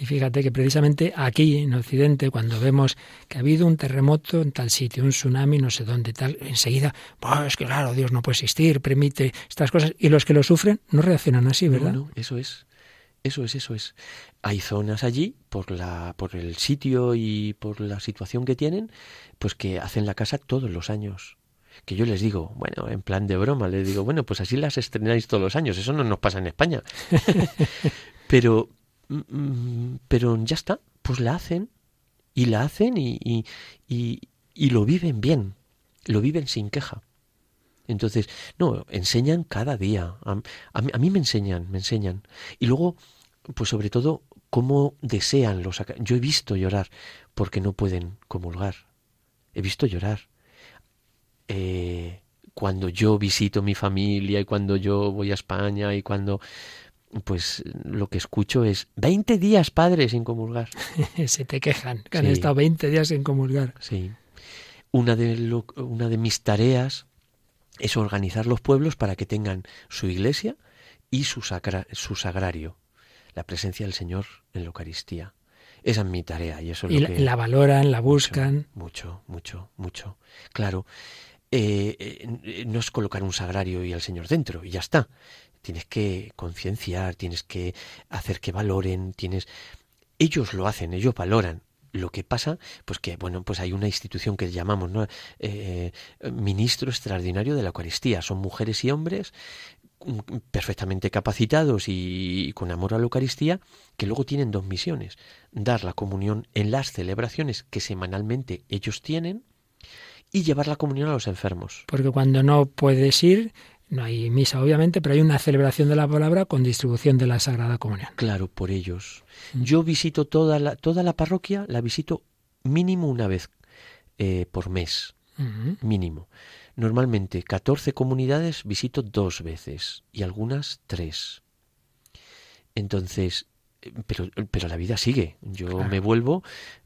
Y fíjate que precisamente aquí en Occidente, cuando vemos que ha habido un terremoto en tal sitio, un tsunami, no sé dónde, tal, enseguida, pues que claro, Dios no puede existir, permite estas cosas, y los que lo sufren no reaccionan así, ¿verdad? No, eso es. Eso es, eso es. Hay zonas allí, por, la, por el sitio y por la situación que tienen, pues que hacen la casa todos los años que yo les digo, bueno, en plan de broma, les digo, bueno, pues así las estrenáis todos los años, eso no nos pasa en España. [laughs] pero, mm, mm, pero ya está, pues la hacen, y la hacen y, y, y, lo viven bien, lo viven sin queja. Entonces, no, enseñan cada día. A, a, mí, me enseñan, me enseñan. Y luego, pues sobre todo, cómo desean los... Yo he visto llorar porque no pueden comulgar. He visto llorar eh, cuando yo visito mi familia y cuando yo voy a España y cuando pues lo que escucho es 20 días padre sin comulgar. [laughs] Se te quejan que han estado 20 días sin comulgar. Sí. Una de, lo- una de mis tareas es organizar los pueblos para que tengan su iglesia y su, sacra- su sagrario, la presencia del Señor en la Eucaristía. Esa es mi tarea y eso es Y lo que... la valoran, la buscan. Mucho, mucho, mucho. Claro, eh, eh, no es colocar un sagrario y al Señor dentro y ya está. Tienes que concienciar, tienes que hacer que valoren, tienes... Ellos lo hacen, ellos valoran. Lo que pasa, pues que, bueno, pues hay una institución que llamamos, ¿no? Eh, ministro extraordinario de la Eucaristía. Son mujeres y hombres mm, perfectamente capacitados y, y con amor a la Eucaristía, que luego tienen dos misiones. Dar la comunión en las celebraciones que semanalmente ellos tienen y llevar la comunión a los enfermos. Porque cuando no puedes ir, no hay misa obviamente, pero hay una celebración de la palabra con distribución de la Sagrada Comunión. Claro, por ellos. Yo visito toda la, toda la parroquia, la visito mínimo una vez eh, por mes, mínimo. Normalmente 14 comunidades visito dos veces y algunas tres. Entonces, pero, pero la vida sigue. Yo Claro. me vuelvo,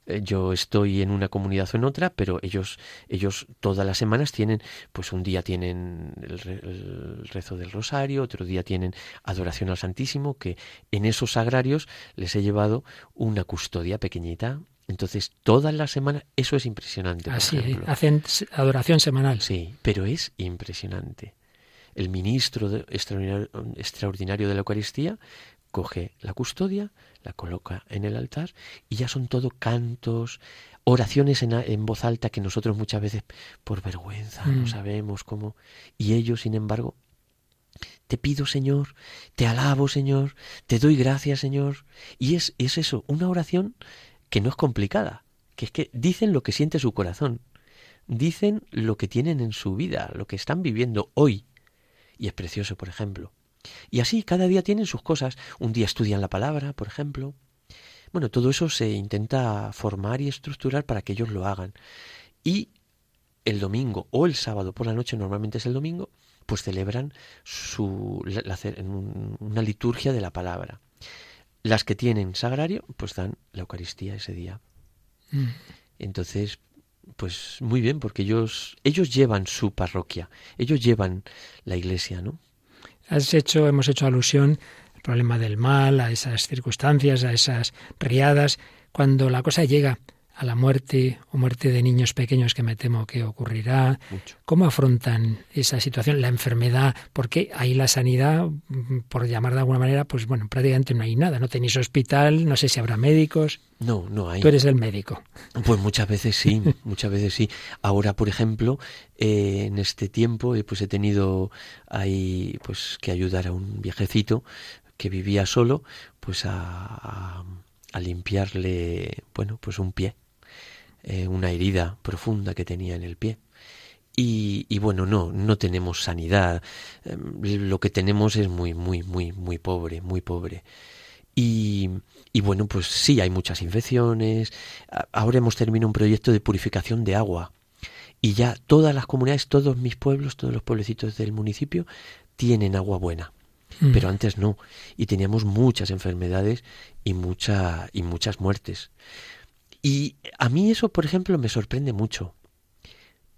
eh, yo estoy en una comunidad o en otra, pero ellos, ellos todas las semanas tienen, pues un día tienen el, re- el rezo del rosario, otro día tienen adoración al Santísimo, que en esos sagrarios les he llevado una custodia pequeñita. Entonces, todas las semanas, eso es impresionante. por Así, ejemplo. hacen adoración semanal. Sí, pero es impresionante. El ministro de- extraordinario, extraordinario de la Eucaristía coge la custodia, la coloca en el altar y ya son todo cantos, oraciones en, en voz alta que nosotros muchas veces por vergüenza no Mm. sabemos cómo. Y ellos, sin embargo, te pido, Señor, te alabo, Señor, te doy gracias, Señor. Y es, es eso, una oración que no es complicada, que es que dicen lo que siente su corazón, dicen lo que tienen en su vida, lo que están viviendo hoy. Y es precioso, por ejemplo. Y así cada día tienen sus cosas. Un día estudian la palabra, por ejemplo. Bueno, todo eso se intenta formar y estructurar para que ellos lo hagan. Y el domingo o el sábado por la noche, normalmente es el domingo, pues celebran su, la- la una liturgia de la palabra. Las que tienen sagrario, pues dan la Eucaristía ese día. Mm. Entonces, pues muy bien, porque ellos, ellos llevan su parroquia, ellos llevan la iglesia, ¿no? Has hecho, hemos hecho alusión al problema del mal, a esas circunstancias, a esas riadas. Cuando la cosa llega a la muerte o muerte de niños pequeños que me temo que ocurrirá, Mucho. ¿cómo afrontan esa situación, la enfermedad? Porque ahí la sanidad, por llamar de alguna manera, pues bueno, prácticamente no hay nada. No tenéis hospital, no sé si habrá médicos. No, no hay. Tú eres el médico. Pues muchas veces sí, [laughs] muchas veces sí. Ahora, por ejemplo, eh, en este tiempo, eh, pues he tenido ahí, pues que ayudar a un viejecito que vivía solo, pues a, a- a limpiarle, bueno, pues un pie, eh, una herida profunda que tenía en el pie. Y, y bueno, no, no tenemos sanidad. Em, Lo que tenemos es muy, muy, muy, muy pobre, muy pobre. Y, y bueno, pues sí, hay muchas infecciones. Ahora hemos terminado un proyecto de purificación de agua. Y ya todas las comunidades, todos mis pueblos, todos los pueblecitos del municipio tienen agua buena. Mm. Pero antes no. Y teníamos muchas enfermedades y, mucha, y muchas muertes. Y a mí eso, por ejemplo, me sorprende mucho.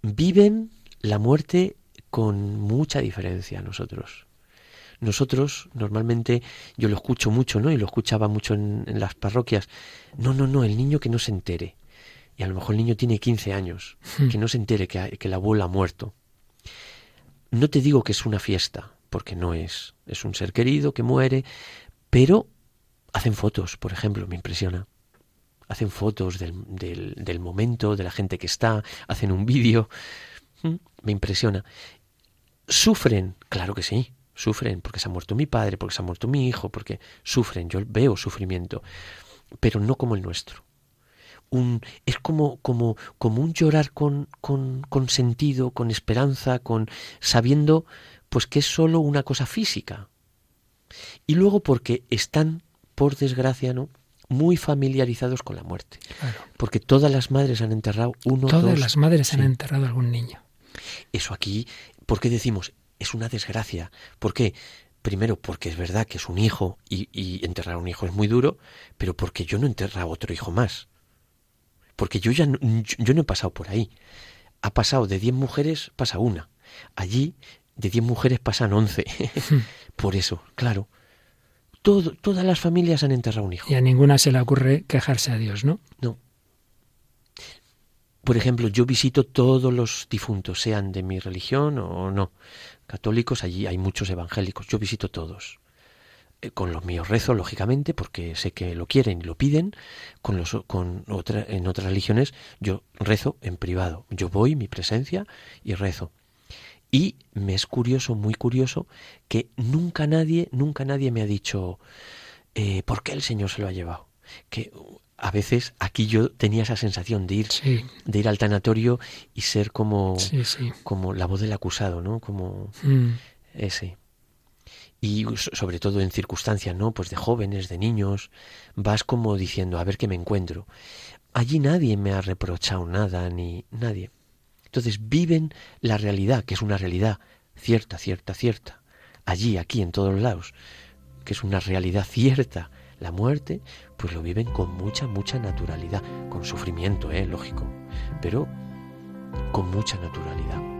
Viven la muerte con mucha diferencia nosotros. Nosotros, normalmente, yo lo escucho mucho, ¿no? Y lo escuchaba mucho en, en las parroquias. No, no, no, el niño que no se entere. Y a lo mejor el niño tiene 15 años, que no se entere que, que el abuelo ha muerto. No te digo que es una fiesta, porque no es. Es un ser querido que muere, pero hacen fotos, por ejemplo, me impresiona. Hacen fotos del, del, del momento, de la gente que está, hacen un vídeo. Mm, Me impresiona. ¿Sufren? Claro que sí, sufren, porque se ha muerto mi padre, porque se ha muerto mi hijo, porque sufren, yo veo sufrimiento, pero no como el nuestro. Un, es como, como, como un llorar con, con, con sentido, con esperanza, con sabiendo pues que es solo una cosa física. Y luego porque están, por desgracia, ¿no? Muy familiarizados con la muerte. Claro. Porque todas las madres han enterrado uno, Todas dos, las madres han enterrado a algún niño. Eso aquí, ¿Por qué decimos es una desgracia? ¿Por qué? Primero, porque es verdad que es un hijo y, y enterrar a un hijo es muy duro, pero porque yo no enterrado otro hijo más. Porque yo ya no, yo no he pasado por ahí. Ha pasado de 10 mujeres, pasa una. Allí, de 10 mujeres pasan 11. [laughs] por eso, claro. Todo, todas las familias han enterrado un hijo. Y a ninguna se le ocurre quejarse a Dios, ¿no? No. Por ejemplo, yo visito todos los difuntos, sean de mi religión o no. Católicos, allí hay muchos evangélicos, yo visito todos. Eh, con los míos rezo, lógicamente, porque sé que lo quieren y lo piden. Con los, con otra, en otras religiones yo rezo en privado. Yo voy, mi presencia, y rezo. Y me es curioso, muy curioso, que nunca nadie, nunca nadie me ha dicho eh, por qué el Señor se lo ha llevado. Que a veces aquí yo tenía esa sensación de ir, de ir al tanatorio y ser como, como la voz del acusado, ¿no? Como mm. ese. Y sobre todo en circunstancias, ¿no? Pues de jóvenes, de niños, vas como diciendo, a ver qué me encuentro. Allí nadie me ha reprochado nada, ni nadie. Entonces viven la realidad, que es una realidad cierta, cierta, cierta. Allí, aquí, en todos lados, que es una realidad cierta, la muerte, pues lo viven con mucha, mucha naturalidad, con sufrimiento, ¿eh? lógico, pero con mucha naturalidad.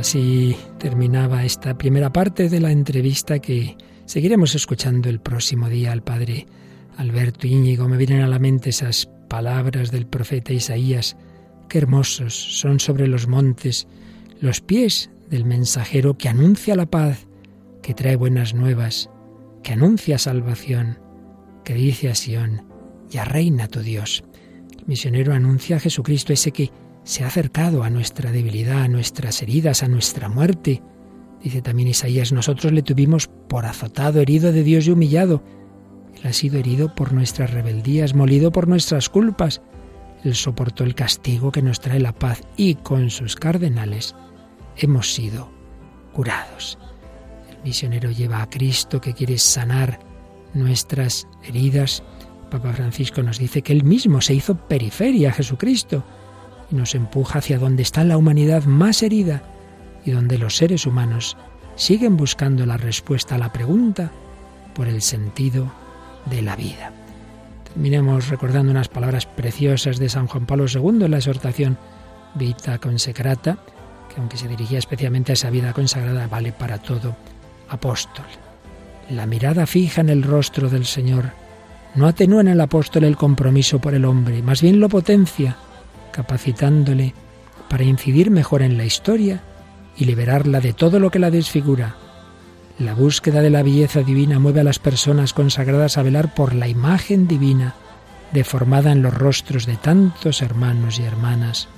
Así terminaba esta primera parte de la entrevista que seguiremos escuchando el próximo día al padre Alberto Íñigo. Me vienen a la mente esas palabras del profeta Isaías. Qué hermosos son sobre los montes los pies del mensajero que anuncia la paz, que trae buenas nuevas, que anuncia salvación, que dice a Sión, ya reina tu Dios. El misionero anuncia a Jesucristo ese que se ha acercado a nuestra debilidad, a nuestras heridas, a nuestra muerte. Dice también Isaías, nosotros le tuvimos por azotado, herido de Dios y humillado. Él ha sido herido por nuestras rebeldías, molido por nuestras culpas. Él soportó el castigo que nos trae la paz y con sus cardenales hemos sido curados. El misionero lleva a Cristo que quiere sanar nuestras heridas. Papa Francisco nos dice que él mismo se hizo periferia a Jesucristo nos empuja hacia donde está la humanidad más herida y donde los seres humanos siguen buscando la respuesta a la pregunta por el sentido de la vida. Terminemos recordando unas palabras preciosas de San Juan Pablo II en la exhortación Vita Consecrata, que aunque se dirigía especialmente a esa vida consagrada, vale para todo apóstol. La mirada fija en el rostro del Señor no atenúa en el apóstol el compromiso por el hombre, más bien lo potencia capacitándole para incidir mejor en la historia y liberarla de todo lo que la desfigura. La búsqueda de la belleza divina mueve a las personas consagradas a velar por la imagen divina deformada en los rostros de tantos hermanos y hermanas,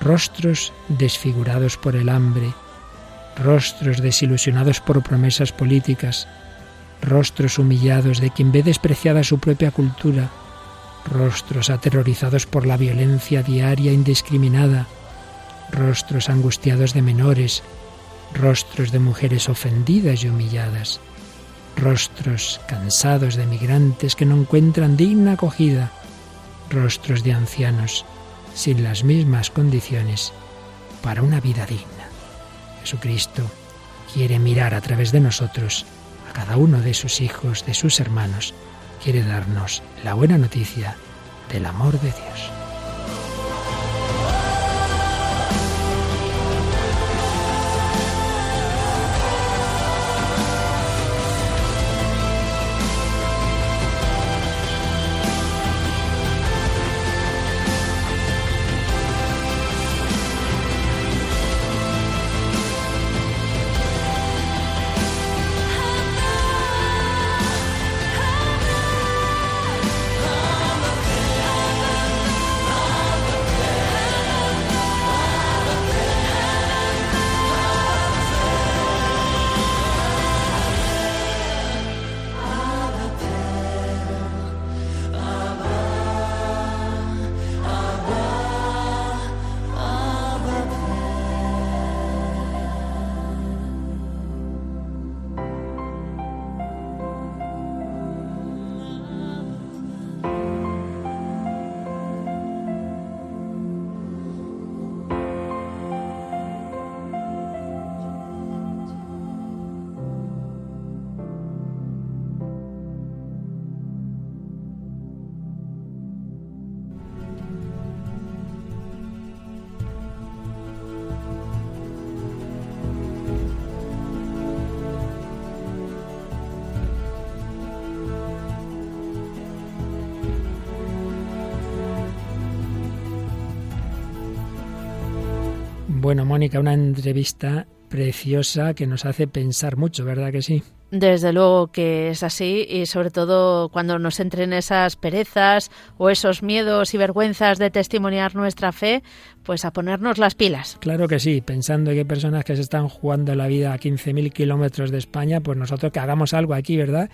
rostros desfigurados por el hambre, rostros desilusionados por promesas políticas, rostros humillados de quien ve despreciada su propia cultura, rostros aterrorizados por la violencia diaria indiscriminada, rostros angustiados de menores, rostros de mujeres ofendidas y humilladas, rostros cansados de migrantes que no encuentran digna acogida, rostros de ancianos sin las mismas condiciones para una vida digna. Jesucristo quiere mirar a través de nosotros a cada uno de sus hijos, de sus hermanos, quiere darnos la buena noticia del amor de Dios. Bueno, Mónica, una entrevista preciosa que nos hace pensar mucho, ¿verdad que sí? Desde luego que es así y sobre todo cuando nos entren esas perezas o esos miedos y vergüenzas de testimoniar nuestra fe, pues a ponernos las pilas. Claro que sí, pensando que hay personas que se están jugando la vida a 15.000 kilómetros de España, pues nosotros que hagamos algo aquí, ¿verdad?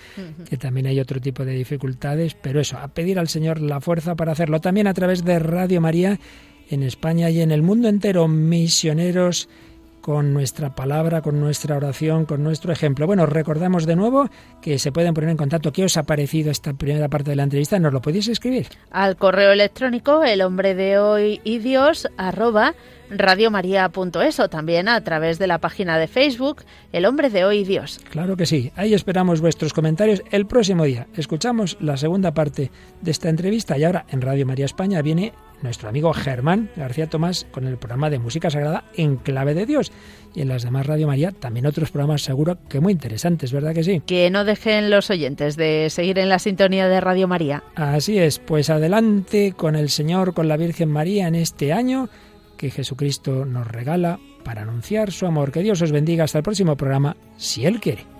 Que también hay otro tipo de dificultades, pero eso, a pedir al Señor la fuerza para hacerlo. También a través de Radio María en España y en el mundo entero, misioneros con nuestra palabra, con nuestra oración, con nuestro ejemplo. Bueno, recordamos de nuevo que se pueden poner en contacto. ¿Qué os ha parecido esta primera parte de la entrevista? ¿Nos lo podéis escribir? Al correo electrónico el hombre de hoy y Dios arroba radiomaria.es o también a través de la página de Facebook El hombre de hoy y Dios. Claro que sí. Ahí esperamos vuestros comentarios el próximo día. Escuchamos la segunda parte de esta entrevista y ahora en Radio María España viene nuestro amigo Germán García Tomás con el programa de música sagrada en clave de Dios. Y en las demás Radio María también otros programas seguro que muy interesantes, ¿verdad que sí? Que no dejen los oyentes de seguir en la sintonía de Radio María. Así es, pues adelante con el Señor, con la Virgen María en este año que Jesucristo nos regala para anunciar su amor. Que Dios os bendiga hasta el próximo programa, si Él quiere.